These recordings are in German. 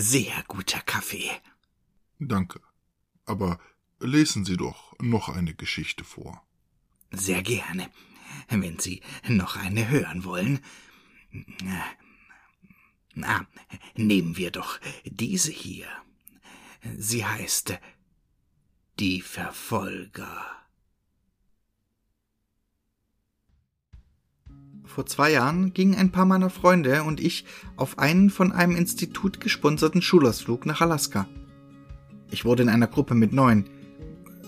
Sehr guter Kaffee. Danke. Aber lesen Sie doch noch eine Geschichte vor. Sehr gerne, wenn Sie noch eine hören wollen. Na, nehmen wir doch diese hier. Sie heißt Die Verfolger. Vor zwei Jahren gingen ein paar meiner Freunde und ich auf einen von einem Institut gesponserten Schulausflug nach Alaska. Ich wurde in einer Gruppe mit neun,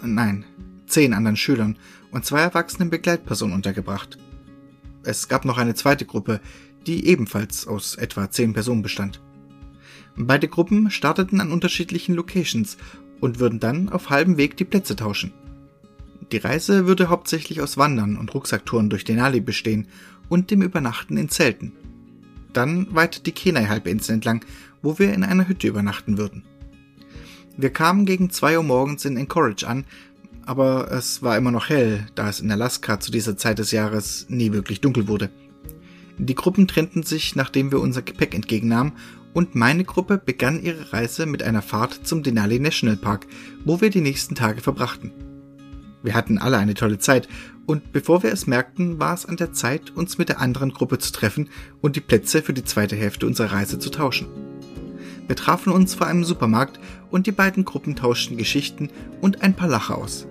nein, zehn anderen Schülern und zwei erwachsenen Begleitpersonen untergebracht. Es gab noch eine zweite Gruppe, die ebenfalls aus etwa zehn Personen bestand. Beide Gruppen starteten an unterschiedlichen Locations und würden dann auf halbem Weg die Plätze tauschen. Die Reise würde hauptsächlich aus Wandern und Rucksacktouren durch Denali bestehen und dem Übernachten in Zelten. Dann weiter die Kenai-Halbinsel entlang, wo wir in einer Hütte übernachten würden. Wir kamen gegen zwei Uhr morgens in Anchorage an, aber es war immer noch hell, da es in Alaska zu dieser Zeit des Jahres nie wirklich dunkel wurde. Die Gruppen trennten sich, nachdem wir unser Gepäck entgegennahmen, und meine Gruppe begann ihre Reise mit einer Fahrt zum Denali National Park, wo wir die nächsten Tage verbrachten. Wir hatten alle eine tolle Zeit, und bevor wir es merkten, war es an der Zeit, uns mit der anderen Gruppe zu treffen und die Plätze für die zweite Hälfte unserer Reise zu tauschen. Wir trafen uns vor einem Supermarkt und die beiden Gruppen tauschten Geschichten und ein paar Lacher aus.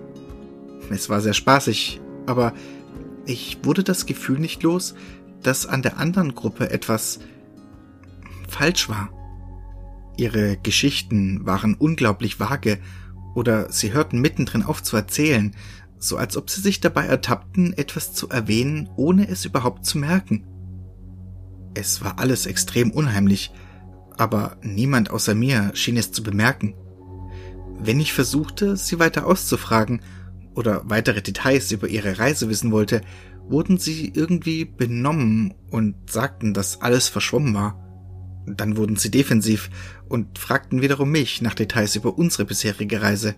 Es war sehr spaßig, aber ich wurde das Gefühl nicht los, dass an der anderen Gruppe etwas falsch war. Ihre Geschichten waren unglaublich vage oder sie hörten mittendrin auf zu erzählen, so als ob sie sich dabei ertappten, etwas zu erwähnen, ohne es überhaupt zu merken. Es war alles extrem unheimlich, aber niemand außer mir schien es zu bemerken. Wenn ich versuchte, sie weiter auszufragen oder weitere Details über ihre Reise wissen wollte, wurden sie irgendwie benommen und sagten, dass alles verschwommen war. Dann wurden sie defensiv und fragten wiederum mich nach Details über unsere bisherige Reise.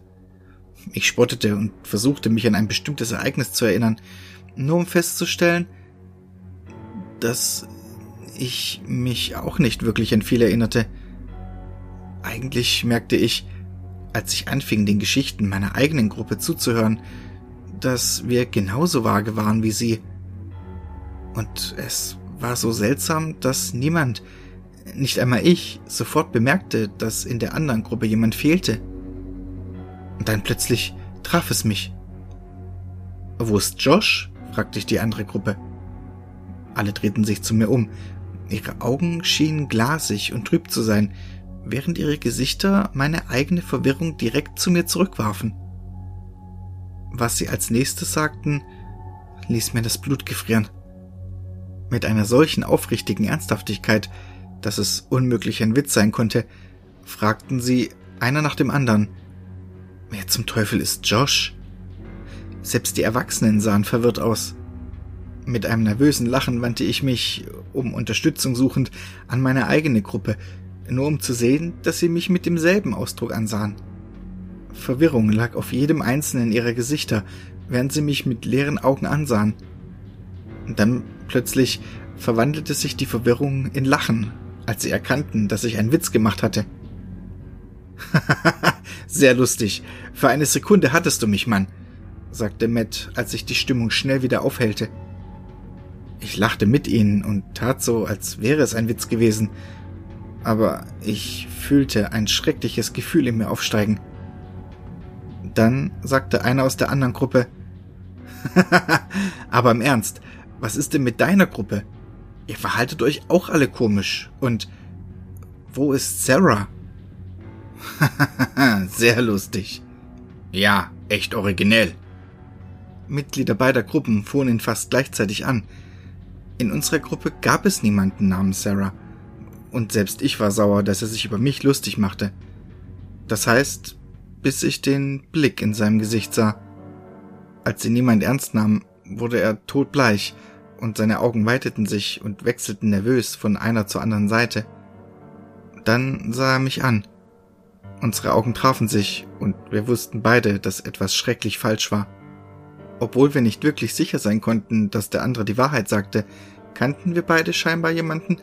Ich spottete und versuchte mich an ein bestimmtes Ereignis zu erinnern, nur um festzustellen, dass ich mich auch nicht wirklich an viel erinnerte. Eigentlich merkte ich, als ich anfing, den Geschichten meiner eigenen Gruppe zuzuhören, dass wir genauso vage waren wie sie. Und es war so seltsam, dass niemand, nicht einmal ich, sofort bemerkte, dass in der anderen Gruppe jemand fehlte. Und dann plötzlich traf es mich. Wo ist Josh? fragte ich die andere Gruppe. Alle drehten sich zu mir um. Ihre Augen schienen glasig und trüb zu sein, während ihre Gesichter meine eigene Verwirrung direkt zu mir zurückwarfen. Was sie als nächstes sagten, ließ mir das Blut gefrieren. Mit einer solchen aufrichtigen Ernsthaftigkeit, dass es unmöglich ein Witz sein konnte, fragten sie einer nach dem anderen, wer zum Teufel ist Josh? Selbst die Erwachsenen sahen verwirrt aus. Mit einem nervösen Lachen wandte ich mich, um Unterstützung suchend, an meine eigene Gruppe, nur um zu sehen, dass sie mich mit demselben Ausdruck ansahen. Verwirrung lag auf jedem einzelnen ihrer Gesichter, während sie mich mit leeren Augen ansahen. dann plötzlich verwandelte sich die Verwirrung in Lachen, als sie erkannten, dass ich einen Witz gemacht hatte. Sehr lustig. Für eine Sekunde hattest du mich, Mann, sagte Matt, als sich die Stimmung schnell wieder aufhellte. Ich lachte mit ihnen und tat so, als wäre es ein Witz gewesen, aber ich fühlte ein schreckliches Gefühl in mir aufsteigen. Dann sagte einer aus der anderen Gruppe, aber im Ernst, was ist denn mit deiner Gruppe? Ihr verhaltet euch auch alle komisch. Und wo ist Sarah? Sehr lustig. Ja, echt originell. Mitglieder beider Gruppen fuhren ihn fast gleichzeitig an. In unserer Gruppe gab es niemanden namens Sarah. Und selbst ich war sauer, dass er sich über mich lustig machte. Das heißt, bis ich den Blick in seinem Gesicht sah. Als ihn niemand ernst nahm, wurde er todbleich und seine Augen weiteten sich und wechselten nervös von einer zur anderen Seite. Dann sah er mich an. Unsere Augen trafen sich und wir wussten beide, dass etwas schrecklich falsch war. Obwohl wir nicht wirklich sicher sein konnten, dass der andere die Wahrheit sagte, kannten wir beide scheinbar jemanden,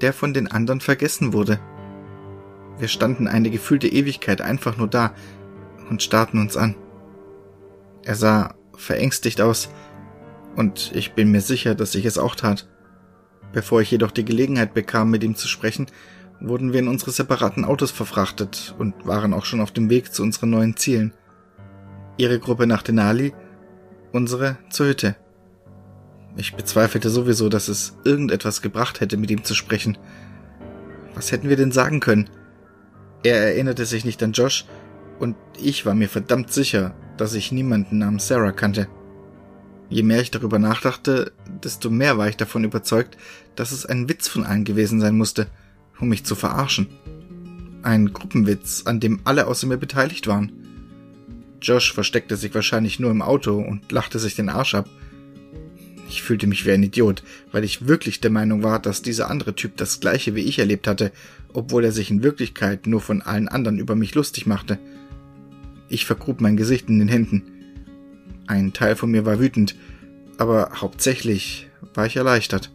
der von den anderen vergessen wurde. Wir standen eine gefühlte Ewigkeit einfach nur da und starrten uns an. Er sah verängstigt aus, und ich bin mir sicher, dass ich es auch tat. Bevor ich jedoch die Gelegenheit bekam, mit ihm zu sprechen, wurden wir in unsere separaten Autos verfrachtet und waren auch schon auf dem Weg zu unseren neuen Zielen. Ihre Gruppe nach Denali, unsere zur Hütte. Ich bezweifelte sowieso, dass es irgendetwas gebracht hätte, mit ihm zu sprechen. Was hätten wir denn sagen können? Er erinnerte sich nicht an Josh, und ich war mir verdammt sicher, dass ich niemanden namens Sarah kannte. Je mehr ich darüber nachdachte, desto mehr war ich davon überzeugt, dass es ein Witz von allen gewesen sein musste, um mich zu verarschen. Ein Gruppenwitz, an dem alle außer mir beteiligt waren. Josh versteckte sich wahrscheinlich nur im Auto und lachte sich den Arsch ab. Ich fühlte mich wie ein Idiot, weil ich wirklich der Meinung war, dass dieser andere Typ das gleiche wie ich erlebt hatte, obwohl er sich in Wirklichkeit nur von allen anderen über mich lustig machte. Ich vergrub mein Gesicht in den Händen. Ein Teil von mir war wütend, aber hauptsächlich war ich erleichtert.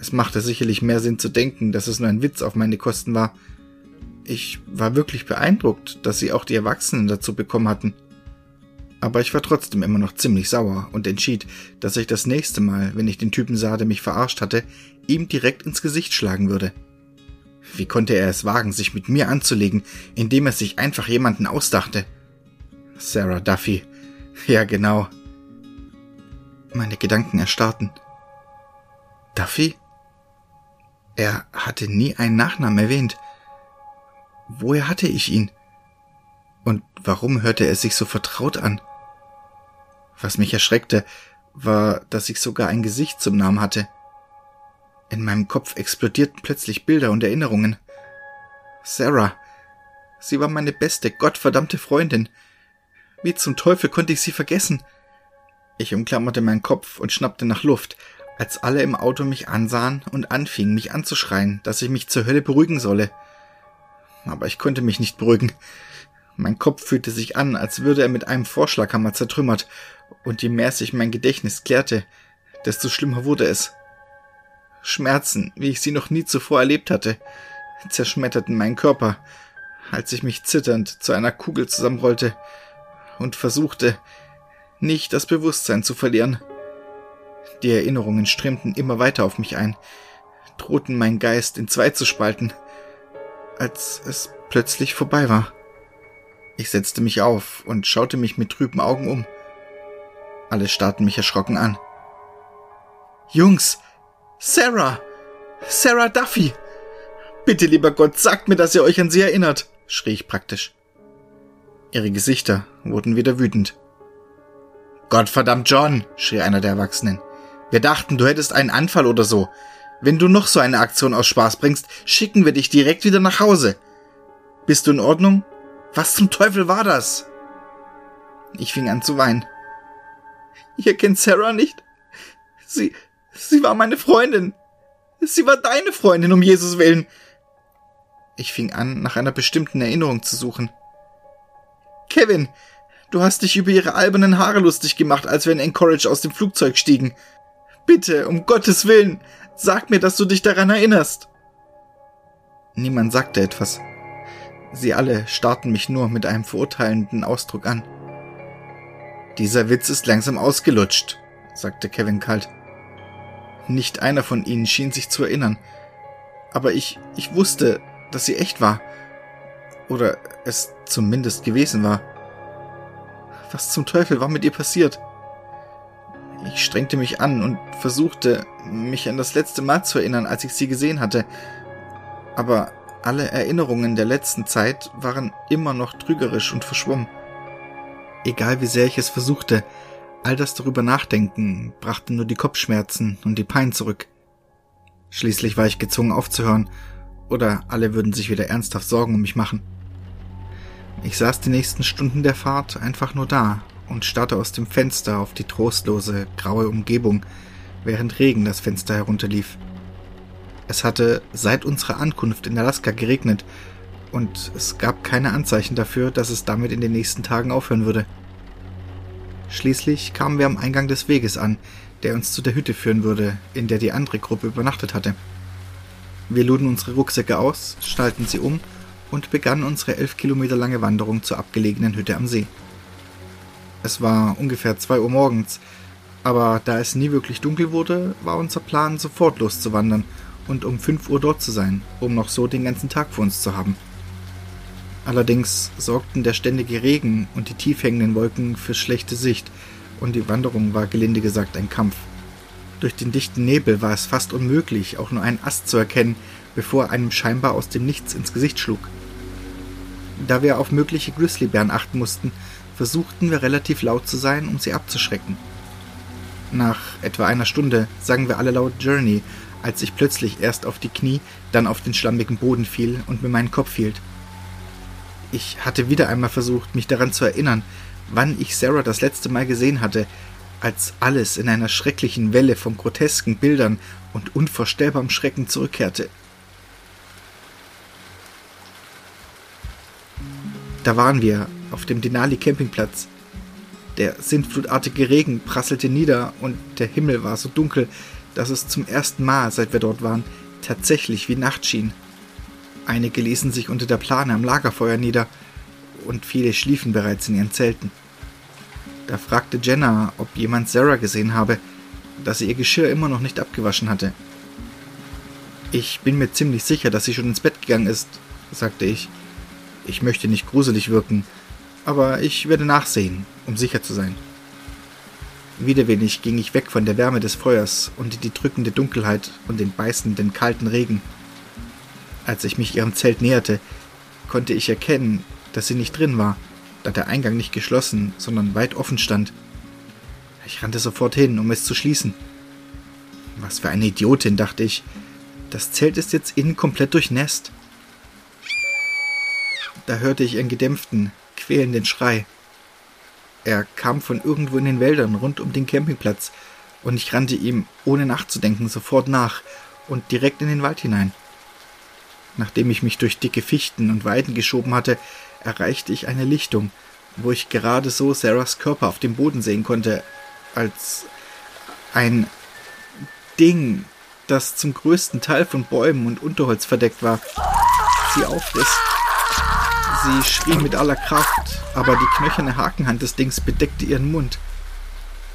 Es machte sicherlich mehr Sinn zu denken, dass es nur ein Witz auf meine Kosten war. Ich war wirklich beeindruckt, dass sie auch die Erwachsenen dazu bekommen hatten. Aber ich war trotzdem immer noch ziemlich sauer und entschied, dass ich das nächste Mal, wenn ich den Typen sah, der mich verarscht hatte, ihm direkt ins Gesicht schlagen würde. Wie konnte er es wagen, sich mit mir anzulegen, indem er sich einfach jemanden ausdachte? Sarah Duffy. Ja, genau. Meine Gedanken erstarrten. Duffy? Er hatte nie einen Nachnamen erwähnt. Woher hatte ich ihn? Und warum hörte er sich so vertraut an? Was mich erschreckte, war, dass ich sogar ein Gesicht zum Namen hatte. In meinem Kopf explodierten plötzlich Bilder und Erinnerungen. Sarah. Sie war meine beste, gottverdammte Freundin. Wie zum Teufel konnte ich sie vergessen? Ich umklammerte meinen Kopf und schnappte nach Luft, als alle im Auto mich ansahen und anfingen, mich anzuschreien, dass ich mich zur Hölle beruhigen solle. Aber ich konnte mich nicht beruhigen. Mein Kopf fühlte sich an, als würde er mit einem Vorschlaghammer zertrümmert, und je mehr sich mein Gedächtnis klärte, desto schlimmer wurde es. Schmerzen, wie ich sie noch nie zuvor erlebt hatte, zerschmetterten meinen Körper, als ich mich zitternd zu einer Kugel zusammenrollte und versuchte, nicht das Bewusstsein zu verlieren. Die Erinnerungen strömten immer weiter auf mich ein, drohten meinen Geist in zwei zu spalten, als es plötzlich vorbei war. Ich setzte mich auf und schaute mich mit trüben Augen um. Alle starrten mich erschrocken an. Jungs, Sarah! Sarah Duffy! Bitte, lieber Gott, sagt mir, dass ihr euch an sie erinnert, schrie ich praktisch. Ihre Gesichter wurden wieder wütend. Gottverdammt, John, schrie einer der Erwachsenen. Wir dachten, du hättest einen Anfall oder so. Wenn du noch so eine Aktion aus Spaß bringst, schicken wir dich direkt wieder nach Hause. Bist du in Ordnung? Was zum Teufel war das? Ich fing an zu weinen. Ihr kennt Sarah nicht? Sie, Sie war meine Freundin. Sie war deine Freundin, um Jesus willen. Ich fing an, nach einer bestimmten Erinnerung zu suchen. Kevin, du hast dich über ihre albernen Haare lustig gemacht, als wir in Anchorage aus dem Flugzeug stiegen. Bitte, um Gottes Willen, sag mir, dass du dich daran erinnerst. Niemand sagte etwas. Sie alle starrten mich nur mit einem verurteilenden Ausdruck an. Dieser Witz ist langsam ausgelutscht, sagte Kevin kalt. Nicht einer von ihnen schien sich zu erinnern. Aber ich, ich wusste, dass sie echt war. Oder es zumindest gewesen war. Was zum Teufel war mit ihr passiert? Ich strengte mich an und versuchte, mich an das letzte Mal zu erinnern, als ich sie gesehen hatte. Aber alle Erinnerungen der letzten Zeit waren immer noch trügerisch und verschwommen. Egal wie sehr ich es versuchte, All das darüber nachdenken brachte nur die Kopfschmerzen und die Pein zurück. Schließlich war ich gezwungen aufzuhören, oder alle würden sich wieder ernsthaft Sorgen um mich machen. Ich saß die nächsten Stunden der Fahrt einfach nur da und starrte aus dem Fenster auf die trostlose, graue Umgebung, während Regen das Fenster herunterlief. Es hatte seit unserer Ankunft in Alaska geregnet, und es gab keine Anzeichen dafür, dass es damit in den nächsten Tagen aufhören würde. Schließlich kamen wir am Eingang des Weges an, der uns zu der Hütte führen würde, in der die andere Gruppe übernachtet hatte. Wir luden unsere Rucksäcke aus, schnallten sie um und begannen unsere elf Kilometer lange Wanderung zur abgelegenen Hütte am See. Es war ungefähr zwei Uhr morgens, aber da es nie wirklich dunkel wurde, war unser Plan, sofort loszuwandern und um fünf Uhr dort zu sein, um noch so den ganzen Tag vor uns zu haben. Allerdings sorgten der ständige Regen und die tief hängenden Wolken für schlechte Sicht, und die Wanderung war gelinde gesagt ein Kampf. Durch den dichten Nebel war es fast unmöglich, auch nur einen Ast zu erkennen, bevor er einem scheinbar aus dem Nichts ins Gesicht schlug. Da wir auf mögliche Grizzlybären achten mussten, versuchten wir relativ laut zu sein, um sie abzuschrecken. Nach etwa einer Stunde sangen wir alle laut Journey, als ich plötzlich erst auf die Knie, dann auf den schlammigen Boden fiel und mir meinen Kopf hielt. Ich hatte wieder einmal versucht, mich daran zu erinnern, wann ich Sarah das letzte Mal gesehen hatte, als alles in einer schrecklichen Welle von grotesken Bildern und unvorstellbarem Schrecken zurückkehrte. Da waren wir, auf dem Denali Campingplatz. Der sintflutartige Regen prasselte nieder und der Himmel war so dunkel, dass es zum ersten Mal, seit wir dort waren, tatsächlich wie Nacht schien. Einige ließen sich unter der Plane am Lagerfeuer nieder und viele schliefen bereits in ihren Zelten. Da fragte Jenna, ob jemand Sarah gesehen habe, dass sie ihr Geschirr immer noch nicht abgewaschen hatte. Ich bin mir ziemlich sicher, dass sie schon ins Bett gegangen ist, sagte ich. Ich möchte nicht gruselig wirken, aber ich werde nachsehen, um sicher zu sein. Widerwillig ging ich weg von der Wärme des Feuers und in die drückende Dunkelheit und den beißenden kalten Regen. Als ich mich ihrem Zelt näherte, konnte ich erkennen, dass sie nicht drin war, da der Eingang nicht geschlossen, sondern weit offen stand. Ich rannte sofort hin, um es zu schließen. Was für eine Idiotin, dachte ich. Das Zelt ist jetzt innen komplett durchnässt. Da hörte ich einen gedämpften, quälenden Schrei. Er kam von irgendwo in den Wäldern rund um den Campingplatz, und ich rannte ihm, ohne nachzudenken, sofort nach und direkt in den Wald hinein. Nachdem ich mich durch dicke Fichten und Weiden geschoben hatte, erreichte ich eine Lichtung, wo ich gerade so Sarahs Körper auf dem Boden sehen konnte, als ein Ding, das zum größten Teil von Bäumen und Unterholz verdeckt war, sie aufriss. Sie schrie mit aller Kraft, aber die knöcherne Hakenhand des Dings bedeckte ihren Mund.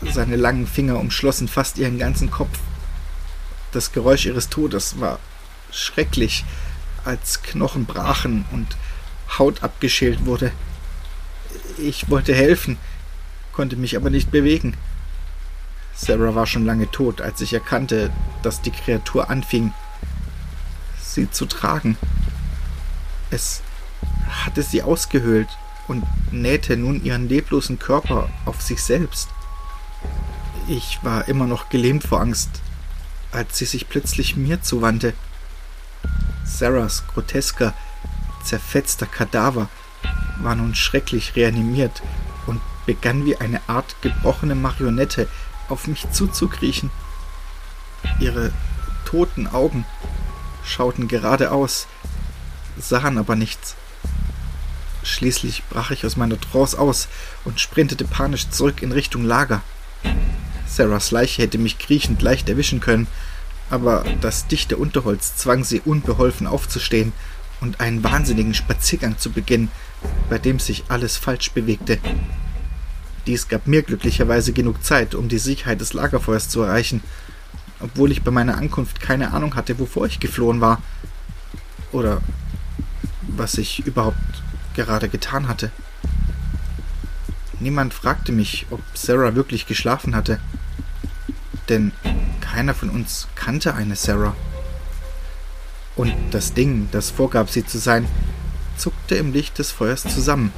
Seine langen Finger umschlossen fast ihren ganzen Kopf. Das Geräusch ihres Todes war schrecklich, als Knochen brachen und Haut abgeschält wurde. Ich wollte helfen, konnte mich aber nicht bewegen. Sarah war schon lange tot, als ich erkannte, dass die Kreatur anfing, sie zu tragen. Es hatte sie ausgehöhlt und nähte nun ihren leblosen Körper auf sich selbst. Ich war immer noch gelähmt vor Angst, als sie sich plötzlich mir zuwandte. Sarahs grotesker, zerfetzter Kadaver war nun schrecklich reanimiert und begann wie eine Art gebrochene Marionette auf mich zuzukriechen. Ihre toten Augen schauten geradeaus, sahen aber nichts. Schließlich brach ich aus meiner Trance aus und sprintete panisch zurück in Richtung Lager. Sarahs Leiche hätte mich kriechend leicht erwischen können, aber das dichte Unterholz zwang sie unbeholfen aufzustehen und einen wahnsinnigen Spaziergang zu beginnen, bei dem sich alles falsch bewegte. Dies gab mir glücklicherweise genug Zeit, um die Sicherheit des Lagerfeuers zu erreichen, obwohl ich bei meiner Ankunft keine Ahnung hatte, wovor ich geflohen war. Oder was ich überhaupt gerade getan hatte. Niemand fragte mich, ob Sarah wirklich geschlafen hatte, denn keiner von uns kannte eine Sarah. Und das Ding, das vorgab, sie zu sein, zuckte im Licht des Feuers zusammen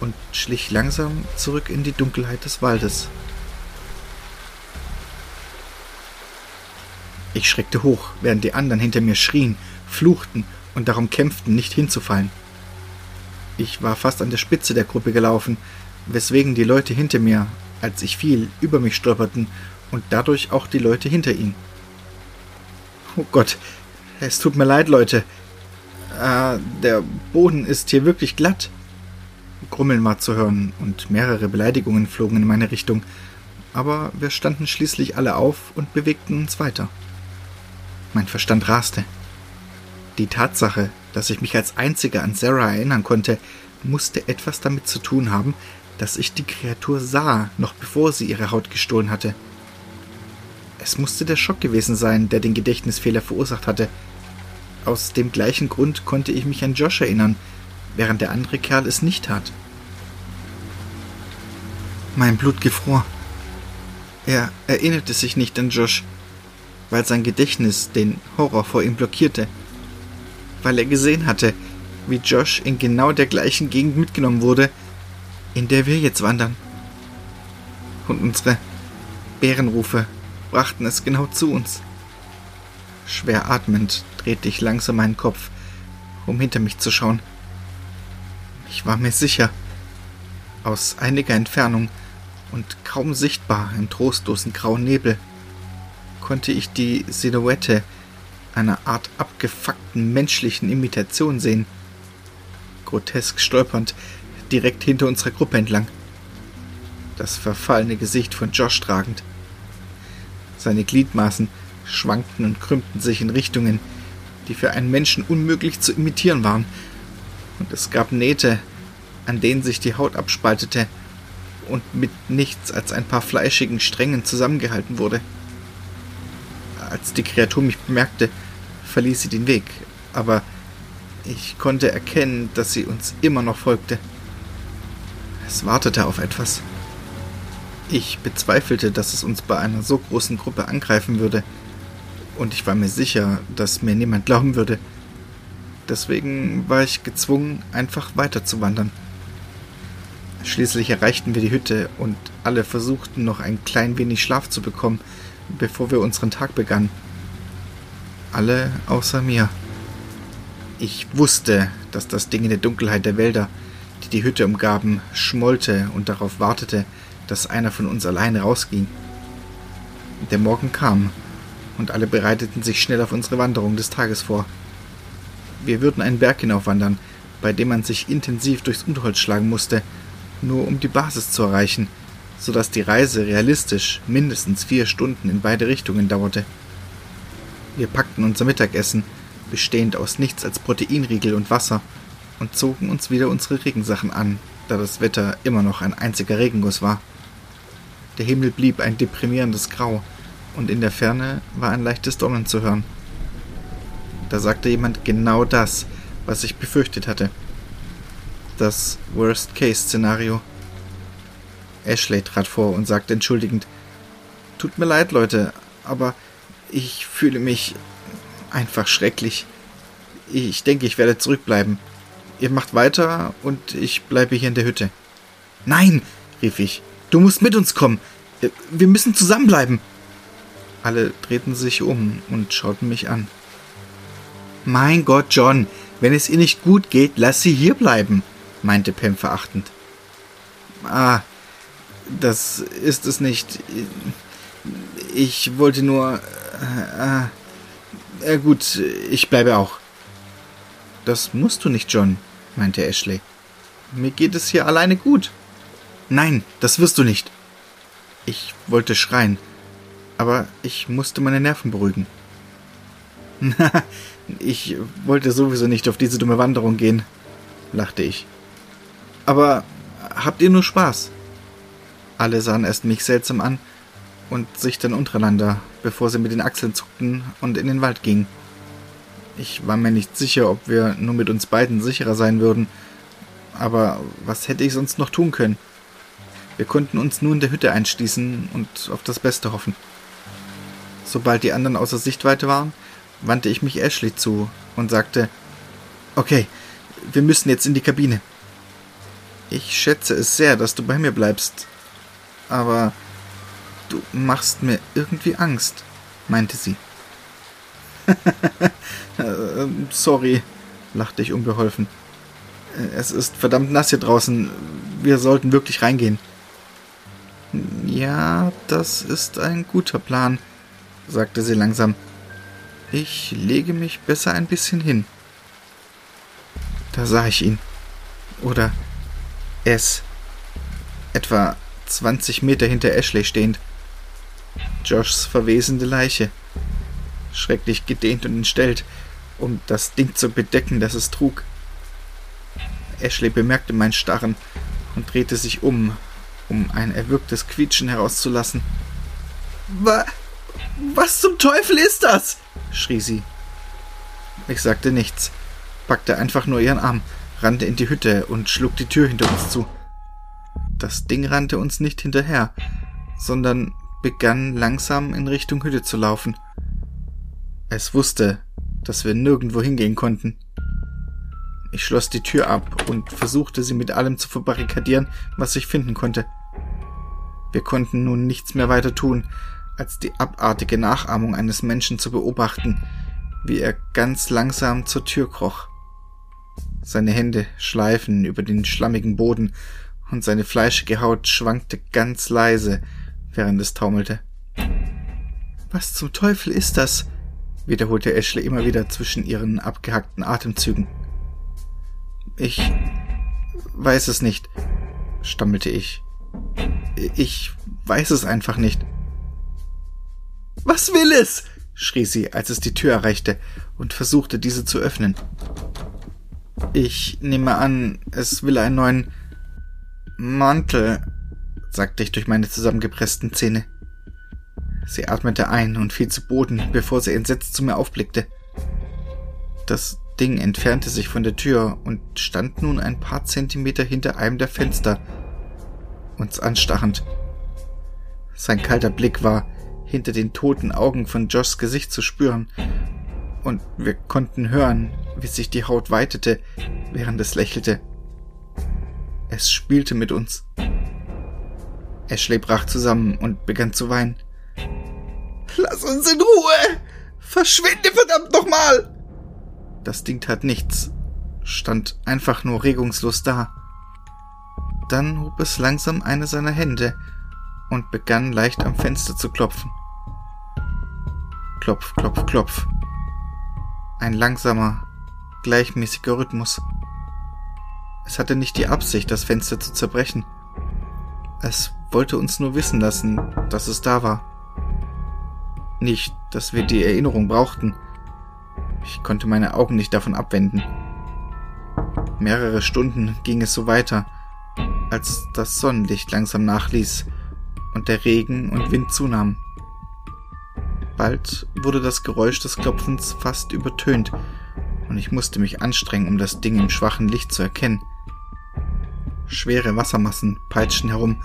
und schlich langsam zurück in die Dunkelheit des Waldes. Ich schreckte hoch, während die anderen hinter mir schrien, fluchten und darum kämpften, nicht hinzufallen. Ich war fast an der Spitze der Gruppe gelaufen, weswegen die Leute hinter mir, als ich fiel, über mich stolperten und dadurch auch die Leute hinter ihnen. Oh Gott, es tut mir leid, Leute. Äh, der Boden ist hier wirklich glatt. Grummeln war zu hören und mehrere Beleidigungen flogen in meine Richtung, aber wir standen schließlich alle auf und bewegten uns weiter. Mein Verstand raste. Die Tatsache, dass ich mich als einziger an Sarah erinnern konnte, musste etwas damit zu tun haben, dass ich die Kreatur sah, noch bevor sie ihre Haut gestohlen hatte. Es musste der Schock gewesen sein, der den Gedächtnisfehler verursacht hatte. Aus dem gleichen Grund konnte ich mich an Josh erinnern, während der andere Kerl es nicht tat. Mein Blut gefror. Er erinnerte sich nicht an Josh, weil sein Gedächtnis den Horror vor ihm blockierte, weil er gesehen hatte, wie Josh in genau der gleichen Gegend mitgenommen wurde, in der wir jetzt wandern. Und unsere Bärenrufe brachten es genau zu uns. Schwer atmend drehte ich langsam meinen Kopf, um hinter mich zu schauen. Ich war mir sicher, aus einiger Entfernung und kaum sichtbar im trostlosen grauen Nebel, konnte ich die Silhouette einer Art abgefuckten menschlichen Imitation sehen. Grotesk stolpernd direkt hinter unserer Gruppe entlang. Das verfallene Gesicht von Josh tragend. Seine Gliedmaßen schwankten und krümmten sich in Richtungen, die für einen Menschen unmöglich zu imitieren waren, und es gab Nähte, an denen sich die Haut abspaltete und mit nichts als ein paar fleischigen Strängen zusammengehalten wurde. Als die Kreatur mich bemerkte, verließ sie den Weg, aber ich konnte erkennen, dass sie uns immer noch folgte. Es wartete auf etwas. Ich bezweifelte, dass es uns bei einer so großen Gruppe angreifen würde, und ich war mir sicher, dass mir niemand glauben würde. Deswegen war ich gezwungen, einfach weiterzuwandern. Schließlich erreichten wir die Hütte und alle versuchten noch ein klein wenig Schlaf zu bekommen, bevor wir unseren Tag begannen. Alle außer mir. Ich wusste, dass das Ding in der Dunkelheit der Wälder die die Hütte umgaben, schmollte und darauf wartete, dass einer von uns alleine rausging. Der Morgen kam, und alle bereiteten sich schnell auf unsere Wanderung des Tages vor. Wir würden einen Berg hinaufwandern, bei dem man sich intensiv durchs Unterholz schlagen musste, nur um die Basis zu erreichen, so dass die Reise realistisch mindestens vier Stunden in beide Richtungen dauerte. Wir packten unser Mittagessen, bestehend aus nichts als Proteinriegel und Wasser, und zogen uns wieder unsere Regensachen an, da das Wetter immer noch ein einziger Regenguss war. Der Himmel blieb ein deprimierendes Grau, und in der Ferne war ein leichtes Donnern zu hören. Da sagte jemand genau das, was ich befürchtet hatte. Das Worst-Case-Szenario. Ashley trat vor und sagte entschuldigend, Tut mir leid, Leute, aber ich fühle mich einfach schrecklich. Ich denke, ich werde zurückbleiben. Ihr macht weiter und ich bleibe hier in der Hütte. Nein, rief ich. Du musst mit uns kommen. Wir müssen zusammenbleiben. Alle drehten sich um und schauten mich an. Mein Gott, John, wenn es ihr nicht gut geht, lass sie hier bleiben, meinte Pam verachtend. Ah, das ist es nicht. Ich wollte nur. Äh, äh, gut, ich bleibe auch. Das musst du nicht, John, meinte Ashley. Mir geht es hier alleine gut. Nein, das wirst du nicht. Ich wollte schreien, aber ich musste meine Nerven beruhigen. ich wollte sowieso nicht auf diese dumme Wanderung gehen, lachte ich. Aber habt ihr nur Spaß? Alle sahen erst mich seltsam an und sich dann untereinander, bevor sie mit den Achseln zuckten und in den Wald gingen. Ich war mir nicht sicher, ob wir nur mit uns beiden sicherer sein würden. Aber was hätte ich sonst noch tun können? Wir konnten uns nur in der Hütte einschließen und auf das Beste hoffen. Sobald die anderen außer Sichtweite waren, wandte ich mich Ashley zu und sagte, Okay, wir müssen jetzt in die Kabine. Ich schätze es sehr, dass du bei mir bleibst. Aber du machst mir irgendwie Angst, meinte sie. Sorry, lachte ich unbeholfen. Es ist verdammt nass hier draußen. Wir sollten wirklich reingehen. Ja, das ist ein guter Plan, sagte sie langsam. Ich lege mich besser ein bisschen hin. Da sah ich ihn. Oder es. Etwa 20 Meter hinter Ashley stehend. Joshs verwesende Leiche schrecklich gedehnt und entstellt, um das Ding zu bedecken, das es trug. Ashley bemerkte mein Starren und drehte sich um, um ein erwürgtes Quietschen herauszulassen. Wa was zum Teufel ist das? schrie sie. Ich sagte nichts, packte einfach nur ihren Arm, rannte in die Hütte und schlug die Tür hinter uns zu. Das Ding rannte uns nicht hinterher, sondern begann langsam in Richtung Hütte zu laufen. Es wusste, dass wir nirgendwo hingehen konnten. Ich schloss die Tür ab und versuchte sie mit allem zu verbarrikadieren, was ich finden konnte. Wir konnten nun nichts mehr weiter tun, als die abartige Nachahmung eines Menschen zu beobachten, wie er ganz langsam zur Tür kroch. Seine Hände schleifen über den schlammigen Boden und seine fleischige Haut schwankte ganz leise, während es taumelte. Was zum Teufel ist das? wiederholte Ashley immer wieder zwischen ihren abgehackten Atemzügen. Ich weiß es nicht, stammelte ich. Ich weiß es einfach nicht. Was will es? schrie sie, als es die Tür erreichte und versuchte, diese zu öffnen. Ich nehme an, es will einen neuen Mantel, sagte ich durch meine zusammengepressten Zähne. Sie atmete ein und fiel zu Boden, bevor sie entsetzt zu mir aufblickte. Das Ding entfernte sich von der Tür und stand nun ein paar Zentimeter hinter einem der Fenster, uns anstarrend. Sein kalter Blick war hinter den toten Augen von Joshs Gesicht zu spüren, und wir konnten hören, wie sich die Haut weitete, während es lächelte. Es spielte mit uns. Ashley brach zusammen und begann zu weinen. Lass uns in Ruhe! Verschwinde verdammt nochmal! Das Ding tat nichts, stand einfach nur regungslos da. Dann hob es langsam eine seiner Hände und begann leicht am Fenster zu klopfen. Klopf, klopf, klopf. Ein langsamer, gleichmäßiger Rhythmus. Es hatte nicht die Absicht, das Fenster zu zerbrechen. Es wollte uns nur wissen lassen, dass es da war. Nicht, dass wir die Erinnerung brauchten. Ich konnte meine Augen nicht davon abwenden. Mehrere Stunden ging es so weiter, als das Sonnenlicht langsam nachließ und der Regen und Wind zunahmen. Bald wurde das Geräusch des Klopfens fast übertönt, und ich musste mich anstrengen, um das Ding im schwachen Licht zu erkennen. Schwere Wassermassen peitschten herum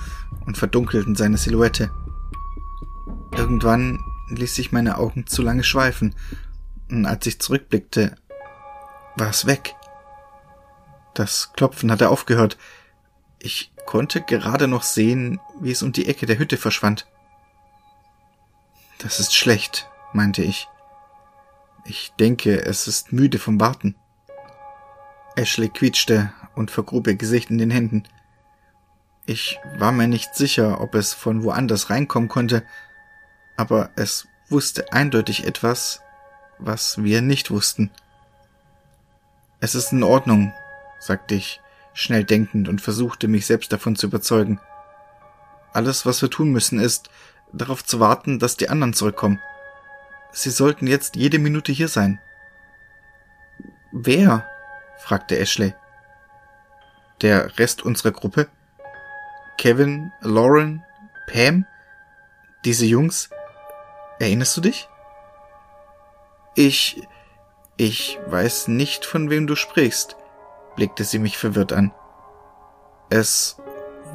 und verdunkelten seine Silhouette. Irgendwann ließ sich meine Augen zu lange schweifen, und als ich zurückblickte, war es weg. Das Klopfen hatte aufgehört. Ich konnte gerade noch sehen, wie es um die Ecke der Hütte verschwand. Das ist schlecht, meinte ich. Ich denke, es ist müde vom Warten. Ashley quietschte und vergrub ihr Gesicht in den Händen. Ich war mir nicht sicher, ob es von woanders reinkommen konnte, aber es wusste eindeutig etwas, was wir nicht wussten. Es ist in Ordnung, sagte ich, schnell denkend und versuchte mich selbst davon zu überzeugen. Alles, was wir tun müssen, ist, darauf zu warten, dass die anderen zurückkommen. Sie sollten jetzt jede Minute hier sein. Wer? fragte Ashley. Der Rest unserer Gruppe? Kevin, Lauren, Pam? Diese Jungs? Erinnerst du dich? Ich. Ich weiß nicht, von wem du sprichst, blickte sie mich verwirrt an. Es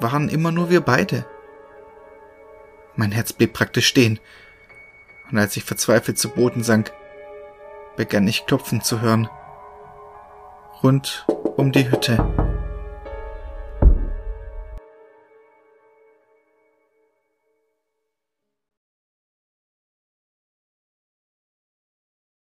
waren immer nur wir beide. Mein Herz blieb praktisch stehen. Und als ich verzweifelt zu Boden sank, begann ich Klopfen zu hören. Rund um die Hütte.